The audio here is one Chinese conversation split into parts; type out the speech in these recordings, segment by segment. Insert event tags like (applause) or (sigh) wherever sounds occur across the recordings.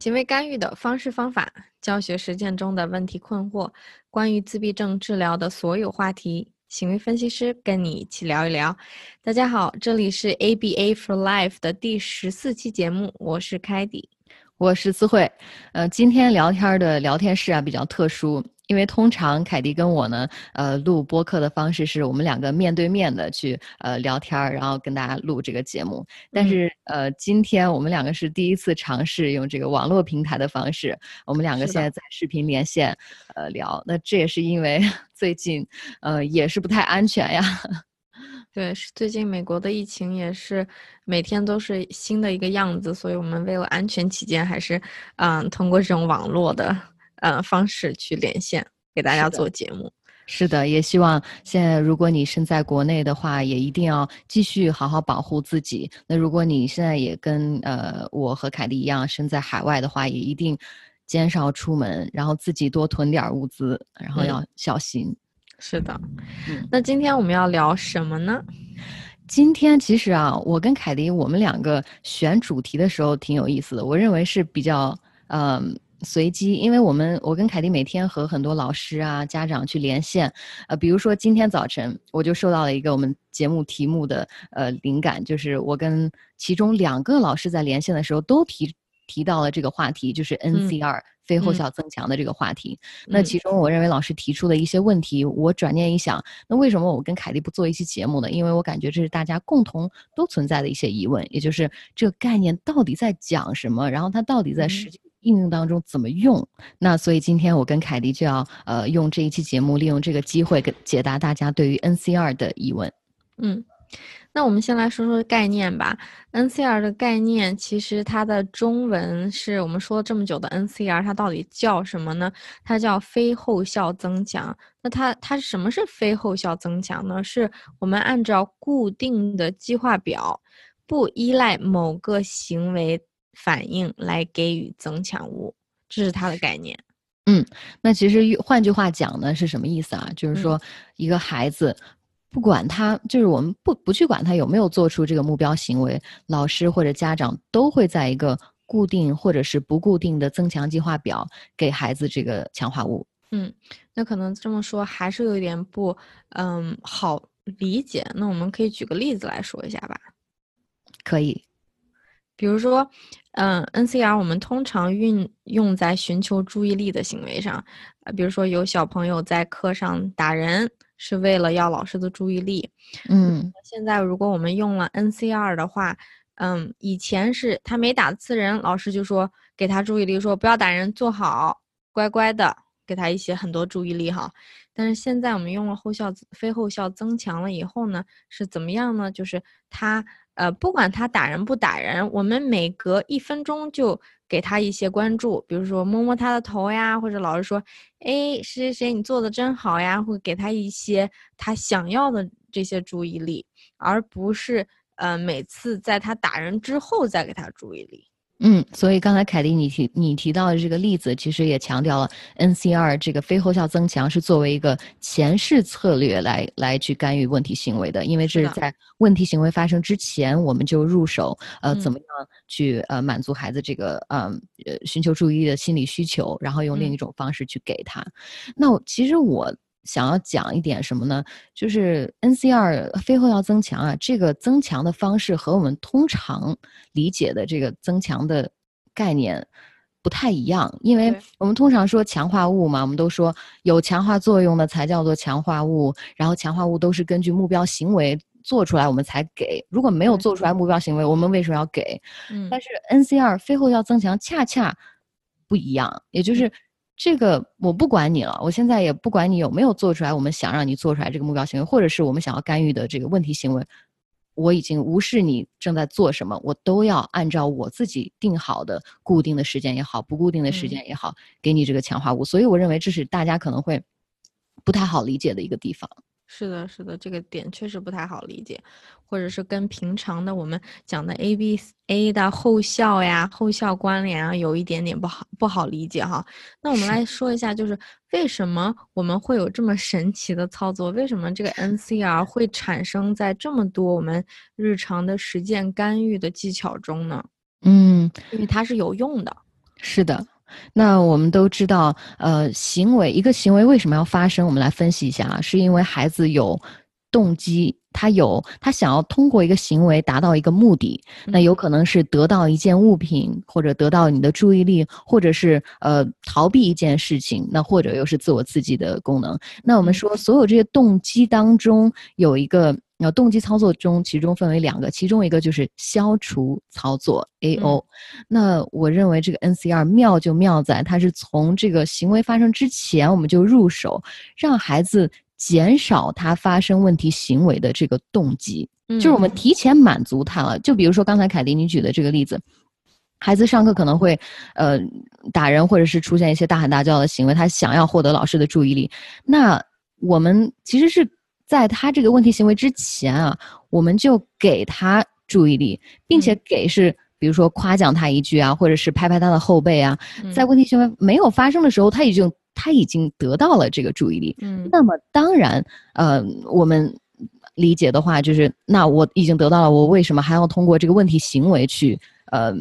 行为干预的方式方法、教学实践中的问题困惑，关于自闭症治疗的所有话题，行为分析师跟你一起聊一聊。大家好，这里是 ABA for Life 的第十四期节目，我是凯迪，我是思慧。呃，今天聊天的聊天室啊比较特殊。因为通常凯迪跟我呢，呃，录播客的方式是我们两个面对面的去呃聊天，然后跟大家录这个节目。但是呃，今天我们两个是第一次尝试用这个网络平台的方式，我们两个现在在视频连线，呃聊。那这也是因为 (laughs) 最近呃也是不太安全呀。对，是最近美国的疫情也是每天都是新的一个样子，所以我们为了安全起见，还是嗯通过这种网络的。呃，方式去连线给大家做节目，是的，也希望现在如果你身在国内的话，也一定要继续好好保护自己。那如果你现在也跟呃我和凯蒂一样身在海外的话，也一定减少出门，然后自己多囤点物资，然后要小心。是的，那今天我们要聊什么呢？今天其实啊，我跟凯迪我们两个选主题的时候挺有意思的，我认为是比较嗯。随机，因为我们我跟凯迪每天和很多老师啊、家长去连线，呃，比如说今天早晨我就收到了一个我们节目题目的呃灵感，就是我跟其中两个老师在连线的时候都提提到了这个话题，就是 NCR 非后效增强的这个话题。那其中我认为老师提出的一些问题，我转念一想，那为什么我跟凯蒂不做一期节目呢？因为我感觉这是大家共同都存在的一些疑问，也就是这个概念到底在讲什么，然后它到底在实际。应用当中怎么用？那所以今天我跟凯迪就要呃用这一期节目，利用这个机会，给解答大家对于 NCR 的疑问。嗯，那我们先来说说概念吧。NCR 的概念其实它的中文是我们说了这么久的 NCR，它到底叫什么呢？它叫非后效增强。那它它是什么是非后效增强呢？是我们按照固定的计划表，不依赖某个行为。反应来给予增强物，这是它的概念。嗯，那其实换句话讲呢，是什么意思啊？就是说，一个孩子，不管他，就是我们不不去管他有没有做出这个目标行为，老师或者家长都会在一个固定或者是不固定的增强计划表给孩子这个强化物。嗯，那可能这么说还是有一点不嗯好理解。那我们可以举个例子来说一下吧。可以。比如说，嗯，NCR 我们通常运用在寻求注意力的行为上，啊，比如说有小朋友在课上打人，是为了要老师的注意力。嗯，现在如果我们用了 NCR 的话，嗯，以前是他没打刺人，老师就说给他注意力，说不要打人，坐好，乖乖的，给他一些很多注意力哈。但是现在我们用了后效非后效增强了以后呢，是怎么样呢？就是他。呃，不管他打人不打人，我们每隔一分钟就给他一些关注，比如说摸摸他的头呀，或者老师说，哎，谁谁谁你做的真好呀，会给他一些他想要的这些注意力，而不是呃每次在他打人之后再给他注意力。嗯，所以刚才凯蒂你提你提到的这个例子，其实也强调了 NCR 这个非后效增强是作为一个前世策略来来去干预问题行为的，因为这是在问题行为发生之前我们就入手，呃，怎么样去呃满足孩子这个嗯呃寻求注意力的心理需求，然后用另一种方式去给他。那其实我。想要讲一点什么呢？就是 NCR 非后要增强啊，这个增强的方式和我们通常理解的这个增强的概念不太一样。因为我们通常说强化物嘛，我们都说有强化作用的才叫做强化物，然后强化物都是根据目标行为做出来我们才给。如果没有做出来目标行为，我们为什么要给？嗯，但是 NCR 非后要增强恰恰不一样，也就是。这个我不管你了，我现在也不管你有没有做出来我们想让你做出来这个目标行为，或者是我们想要干预的这个问题行为，我已经无视你正在做什么，我都要按照我自己定好的固定的时间也好，不固定的时间也好，给你这个强化物。所以我认为这是大家可能会不太好理解的一个地方。是的，是的，这个点确实不太好理解，或者是跟平常的我们讲的 A B A 的后效呀、后效关联啊，有一点点不好不好理解哈。那我们来说一下，就是为什么我们会有这么神奇的操作？为什么这个 N C R 会产生在这么多我们日常的实践干预的技巧中呢？嗯，因为它是有用的。是的。那我们都知道，呃，行为一个行为为什么要发生？我们来分析一下啊，是因为孩子有动机。他有，他想要通过一个行为达到一个目的，那有可能是得到一件物品，或者得到你的注意力，或者是呃逃避一件事情，那或者又是自我刺激的功能。那我们说，所有这些动机当中有一个，呃，动机操作中，其中分为两个，其中一个就是消除操作 A O。那我认为这个 N C R 妙就妙在，它是从这个行为发生之前我们就入手，让孩子。减少他发生问题行为的这个动机，嗯就是我们提前满足他了。就比如说刚才凯迪你举的这个例子，孩子上课可能会呃打人，或者是出现一些大喊大叫的行为，他想要获得老师的注意力。那我们其实是在他这个问题行为之前啊，我们就给他注意力，并且给是比如说夸奖他一句啊，或者是拍拍他的后背啊，在问题行为没有发生的时候，他已经。他已经得到了这个注意力，嗯，那么当然，呃，我们理解的话就是，那我已经得到了，我为什么还要通过这个问题行为去，呃，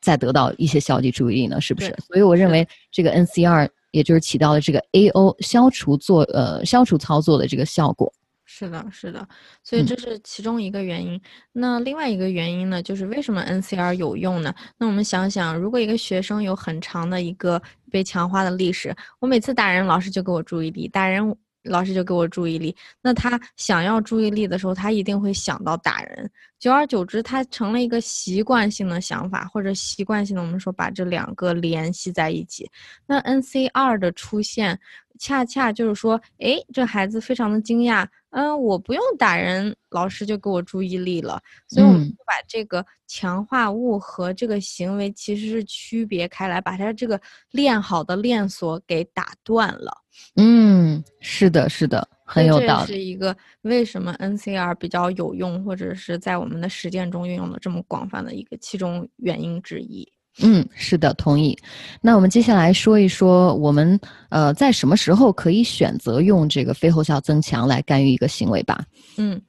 再得到一些消极注意力呢？是不是？所以我认为这个 NCR 也就是起到了这个 AO 消除做呃消除操作的这个效果。是的，是的，所以这是其中一个原因。那另外一个原因呢，就是为什么 NCR 有用呢？那我们想想，如果一个学生有很长的一个被强化的历史，我每次打人，老师就给我注意力，打人。老师就给我注意力，那他想要注意力的时候，他一定会想到打人。久而久之，他成了一个习惯性的想法，或者习惯性的，我们说把这两个联系在一起。那 NCR 的出现，恰恰就是说，诶，这孩子非常的惊讶。嗯，我不用打人，老师就给我注意力了。所以我们就把这个强化物和这个行为其实是区别开来，把它这个练好的链锁给打断了。嗯，是的，是的，很有道理。这是一个为什么 NCR 比较有用，或者是在我们的实践中运用的这么广泛的一个其中原因之一。嗯，是的，同意。那我们接下来说一说，我们呃在什么时候可以选择用这个非后效增强来干预一个行为吧？嗯，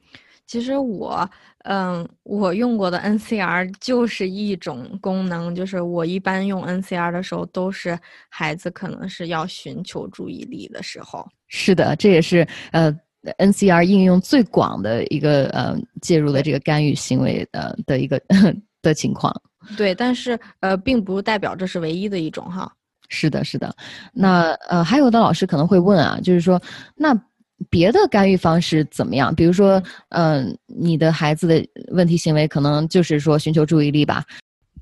其实我嗯我用过的 NCR 就是一种功能，就是我一般用 NCR 的时候，都是孩子可能是要寻求注意力的时候。是的，这也是呃 NCR 应用最广的一个呃介入的这个干预行为的的一个 (laughs) 的情况。对，但是呃，并不代表这是唯一的一种哈。是的，是的。那呃，还有的老师可能会问啊，就是说，那别的干预方式怎么样？比如说，嗯，你的孩子的问题行为可能就是说寻求注意力吧？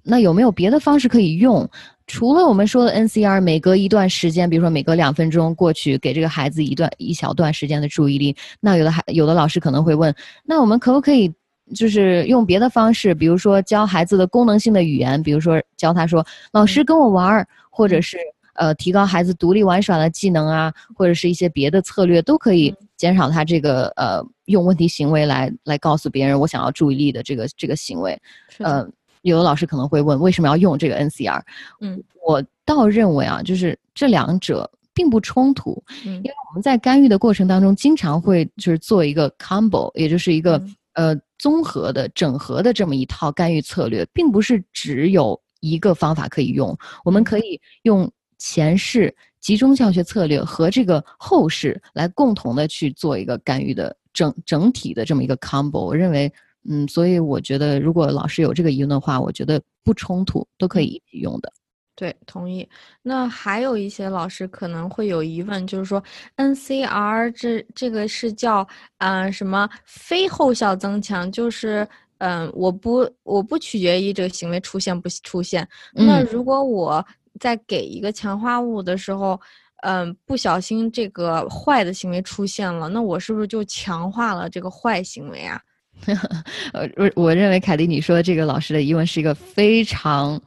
那有没有别的方式可以用？除了我们说的 NCR，每隔一段时间，比如说每隔两分钟过去给这个孩子一段一小段时间的注意力，那有的孩有的老师可能会问，那我们可不可以？就是用别的方式，比如说教孩子的功能性的语言，比如说教他说“老师跟我玩儿”，或者是呃提高孩子独立玩耍的技能啊，或者是一些别的策略，都可以减少他这个呃用问题行为来来告诉别人我想要注意力的这个这个行为。呃，有的老师可能会问为什么要用这个 NCR？嗯，我倒认为啊，就是这两者并不冲突，因为我们在干预的过程当中经常会就是做一个 combo，也就是一个。呃，综合的、整合的这么一套干预策略，并不是只有一个方法可以用。我们可以用前世集中教学策略和这个后世来共同的去做一个干预的整整体的这么一个 combo。我认为，嗯，所以我觉得，如果老师有这个疑问的话，我觉得不冲突，都可以一起用的。对，同意。那还有一些老师可能会有疑问，就是说，NCR 这这个是叫嗯什么非后效增强，就是嗯我不我不取决于这个行为出现不出现。那如果我在给一个强化物的时候，嗯不小心这个坏的行为出现了，那我是不是就强化了这个坏行为啊？(laughs) 呃，我我认为凯迪你说这个老师的疑问是一个非常。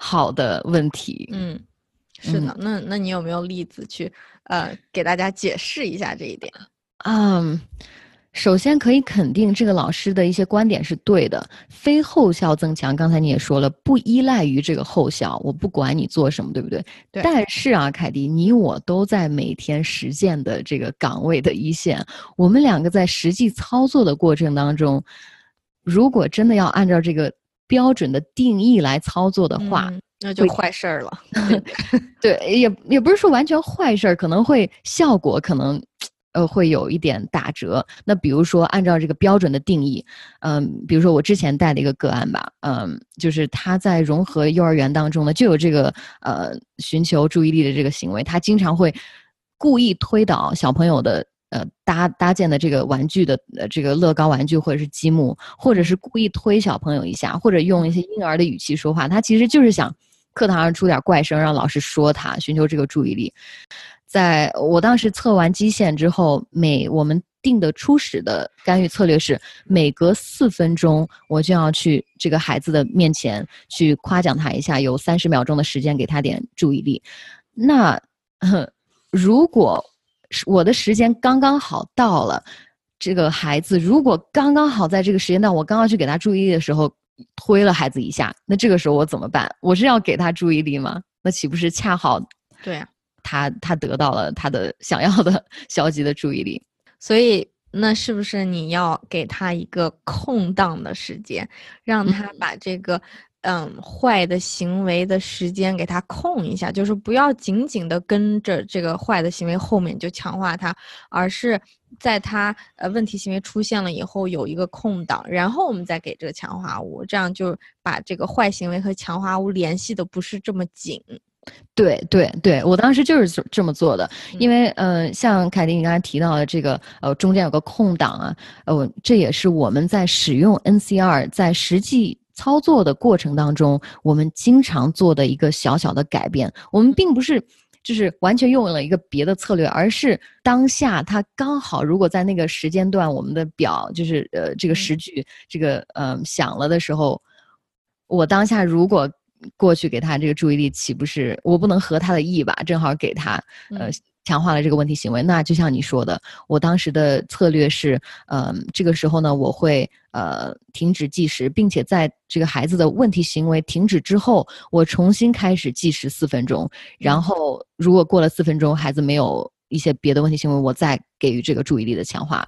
好的问题，嗯，是的，那那你有没有例子去呃给大家解释一下这一点？嗯，首先可以肯定这个老师的一些观点是对的，非后效增强，刚才你也说了，不依赖于这个后效，我不管你做什么，对不对？对。但是啊，凯迪，你我都在每天实践的这个岗位的一线，我们两个在实际操作的过程当中，如果真的要按照这个。标准的定义来操作的话，那就坏事儿了。(laughs) 对，也也不是说完全坏事儿，可能会效果可能。呃，会有一点打折。那比如说，按照这个标准的定义，嗯，比如说我之前带的一个个案吧，嗯，就是他在融合幼儿园当中呢，就有这个呃寻求注意力的这个行为，他经常会故意推倒小朋友的呃搭搭建的这个玩具的呃这个乐高玩具或者是积木，或者是故意推小朋友一下，或者用一些婴儿的语气说话，他其实就是想课堂上出点怪声，让老师说他，寻求这个注意力。在我当时测完基线之后，每我们定的初始的干预策略是，每隔四分钟我就要去这个孩子的面前去夸奖他一下，有三十秒钟的时间给他点注意力。那 (laughs) 如果我的时间刚刚好到了，这个孩子如果刚刚好在这个时间段，我刚刚去给他注意力的时候推了孩子一下，那这个时候我怎么办？我是要给他注意力吗？那岂不是恰好？对啊。他他得到了他的想要的 (laughs) 消极的注意力，所以那是不是你要给他一个空档的时间，让他把这个嗯坏的行为的时间给他空一下，就是不要紧紧的跟着这个坏的行为后面就强化他，而是在他呃问题行为出现了以后有一个空档，然后我们再给这个强化物，这样就把这个坏行为和强化物联系的不是这么紧。对对对，我当时就是这么做的，因为呃，像凯迪你刚才提到的这个呃，中间有个空档啊，呃，这也是我们在使用 NCR 在实际操作的过程当中，我们经常做的一个小小的改变。我们并不是就是完全用了一个别的策略，而是当下它刚好如果在那个时间段，我们的表就是呃这个时局这个呃响了的时候，我当下如果。过去给他这个注意力，岂不是我不能合他的意吧？正好给他，呃，强化了这个问题行为。那就像你说的，我当时的策略是，呃，这个时候呢，我会呃停止计时，并且在这个孩子的问题行为停止之后，我重新开始计时四分钟。然后如果过了四分钟，孩子没有一些别的问题行为，我再给予这个注意力的强化。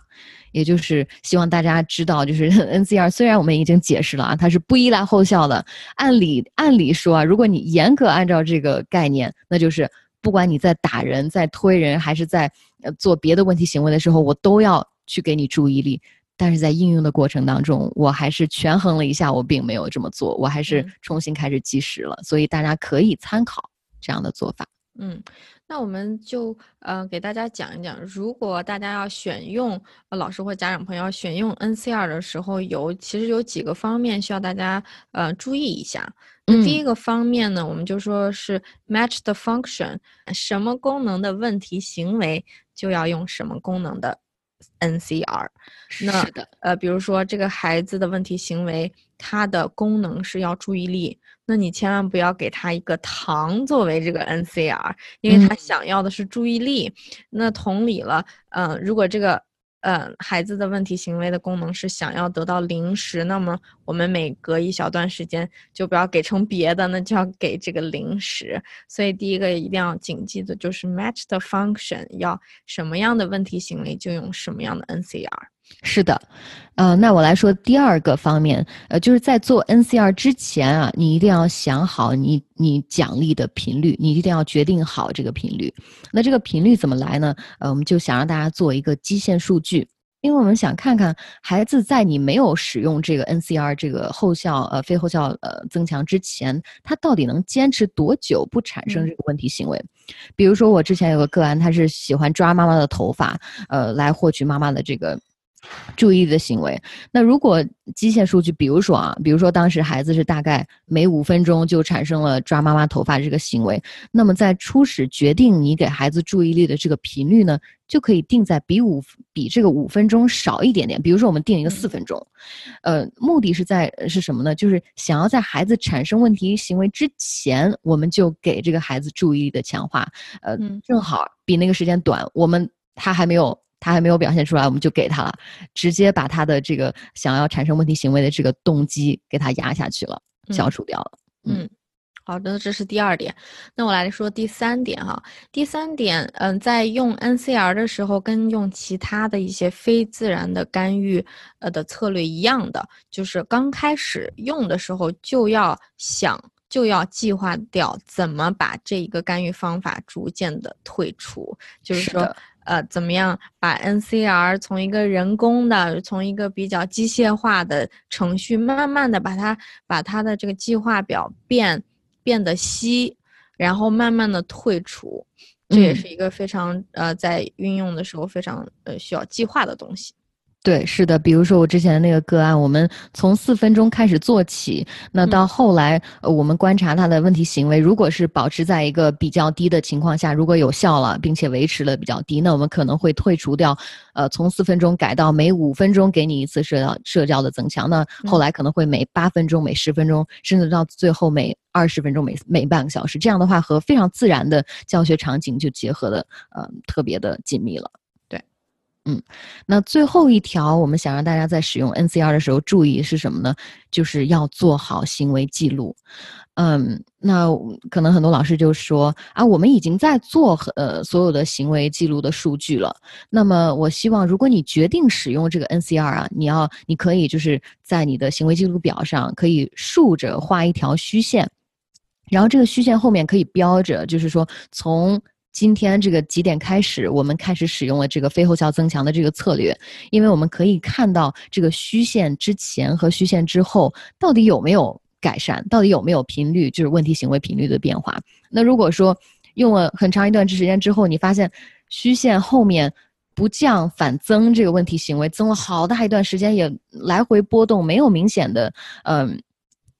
也就是希望大家知道，就是 (laughs) NCR 虽然我们已经解释了啊，它是不依赖后效的。按理按理说啊，如果你严格按照这个概念，那就是不管你在打人、在推人，还是在呃做别的问题行为的时候，我都要去给你注意力。但是在应用的过程当中，我还是权衡了一下，我并没有这么做，我还是重新开始计时了。所以大家可以参考这样的做法。嗯。那我们就呃给大家讲一讲，如果大家要选用呃老师或家长朋友要选用 NCR 的时候，有其实有几个方面需要大家呃注意一下。那第一个方面呢，我们就说是 match the function，什么功能的问题行为就要用什么功能的 NCR。那呃比如说这个孩子的问题行为，他的功能是要注意力。那你千万不要给他一个糖作为这个 NCR，因为他想要的是注意力。那同理了，嗯，如果这个，呃，孩子的问题行为的功能是想要得到零食，那么我们每隔一小段时间就不要给成别的，那就要给这个零食。所以第一个一定要谨记的就是 match the function，要什么样的问题行为就用什么样的 NCR。是的，呃，那我来说第二个方面，呃，就是在做 NCR 之前啊，你一定要想好你你奖励的频率，你一定要决定好这个频率。那这个频率怎么来呢？呃，我们就想让大家做一个基线数据，因为我们想看看孩子在你没有使用这个 NCR 这个后效呃非后效呃增强之前，他到底能坚持多久不产生这个问题行为。比如说我之前有个个案，他是喜欢抓妈妈的头发，呃，来获取妈妈的这个。注意的行为。那如果机械数据，比如说啊，比如说当时孩子是大概每五分钟就产生了抓妈妈头发这个行为，那么在初始决定你给孩子注意力的这个频率呢，就可以定在比五比这个五分钟少一点点。比如说我们定一个四分钟，呃，目的是在是什么呢？就是想要在孩子产生问题行为之前，我们就给这个孩子注意力的强化，呃，正好比那个时间短，我们他还没有。他还没有表现出来，我们就给他了，直接把他的这个想要产生问题行为的这个动机给他压下去了，消除掉了。嗯，好的，这是第二点。那我来说第三点哈。第三点，嗯，在用 NCR 的时候，跟用其他的一些非自然的干预呃的策略一样的，就是刚开始用的时候就要想就要计划掉怎么把这一个干预方法逐渐的退出，就是说，呃，怎么样把 NCR 从一个人工的，从一个比较机械化的程序，慢慢的把它把它的这个计划表变变得稀，然后慢慢的退出，这也是一个非常呃在运用的时候非常呃需要计划的东西。对，是的，比如说我之前的那个个案，我们从四分钟开始做起，那到后来，呃，我们观察他的问题行为，如果是保持在一个比较低的情况下，如果有效了，并且维持了比较低，那我们可能会退除掉，呃，从四分钟改到每五分钟给你一次社交社交的增强，那后来可能会每八分钟、每十分钟，甚至到最后每二十分钟、每每半个小时，这样的话和非常自然的教学场景就结合的，呃，特别的紧密了。嗯，那最后一条，我们想让大家在使用 NCR 的时候注意是什么呢？就是要做好行为记录。嗯，那可能很多老师就说啊，我们已经在做呃所有的行为记录的数据了。那么，我希望如果你决定使用这个 NCR 啊，你要你可以就是在你的行为记录表上可以竖着画一条虚线，然后这个虚线后面可以标着，就是说从。今天这个几点开始，我们开始使用了这个非后效增强的这个策略，因为我们可以看到这个虚线之前和虚线之后到底有没有改善，到底有没有频率，就是问题行为频率的变化。那如果说用了很长一段时间之后，你发现虚线后面不降反增，这个问题行为增了好大一段时间，也来回波动，没有明显的嗯。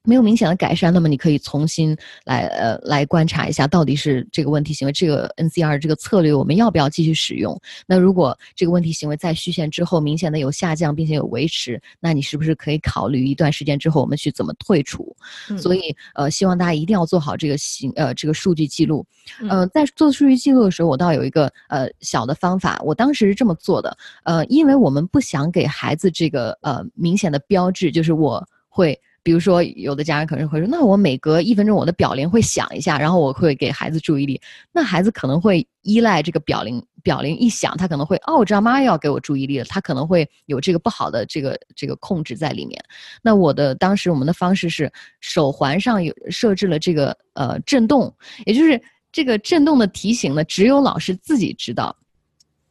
没有明显的改善，那么你可以重新来呃来观察一下，到底是这个问题行为，这个 NCR 这个策略我们要不要继续使用？那如果这个问题行为在虚线之后明显的有下降，并且有维持，那你是不是可以考虑一段时间之后我们去怎么退出？所以呃，希望大家一定要做好这个行呃这个数据记录。呃，在做数据记录的时候，我倒有一个呃小的方法，我当时是这么做的。呃，因为我们不想给孩子这个呃明显的标志，就是我会。比如说，有的家长可能会说：“那我每隔一分钟，我的表铃会响一下，然后我会给孩子注意力。那孩子可能会依赖这个表铃，表铃一响，他可能会哦，我知道妈要给我注意力了。他可能会有这个不好的这个这个控制在里面。那我的当时我们的方式是手环上有设置了这个呃震动，也就是这个震动的提醒呢，只有老师自己知道。”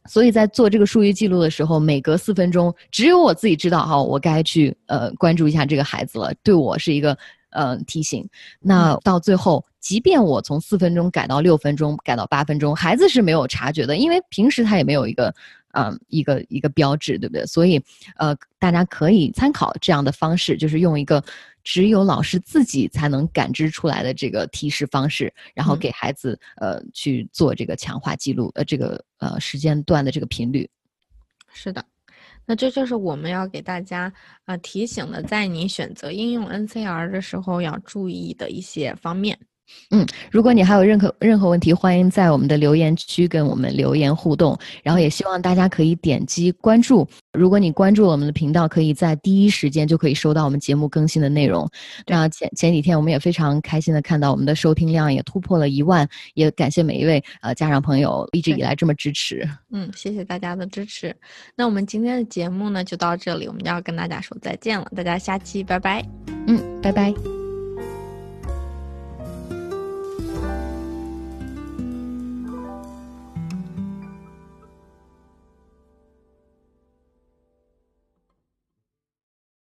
所以在做这个数据记录的时候，每隔四分钟，只有我自己知道哈，我该去呃关注一下这个孩子了，对我是一个呃提醒。那到最后，即便我从四分钟改到六分钟，改到八分钟，孩子是没有察觉的，因为平时他也没有一个嗯一个一个标志，对不对？所以呃，大家可以参考这样的方式，就是用一个。只有老师自己才能感知出来的这个提示方式，然后给孩子呃去做这个强化记录，呃这个呃时间段的这个频率。是的，那这就是我们要给大家啊提醒的，在你选择应用 NCR 的时候要注意的一些方面。嗯，如果你还有任何任何问题，欢迎在我们的留言区跟我们留言互动。然后也希望大家可以点击关注。如果你关注了我们的频道，可以在第一时间就可以收到我们节目更新的内容。那前前几天我们也非常开心的看到我们的收听量也突破了一万，也感谢每一位呃家长朋友一直以来这么支持。嗯，谢谢大家的支持。那我们今天的节目呢就到这里，我们要跟大家说再见了。大家下期拜拜。嗯，拜拜。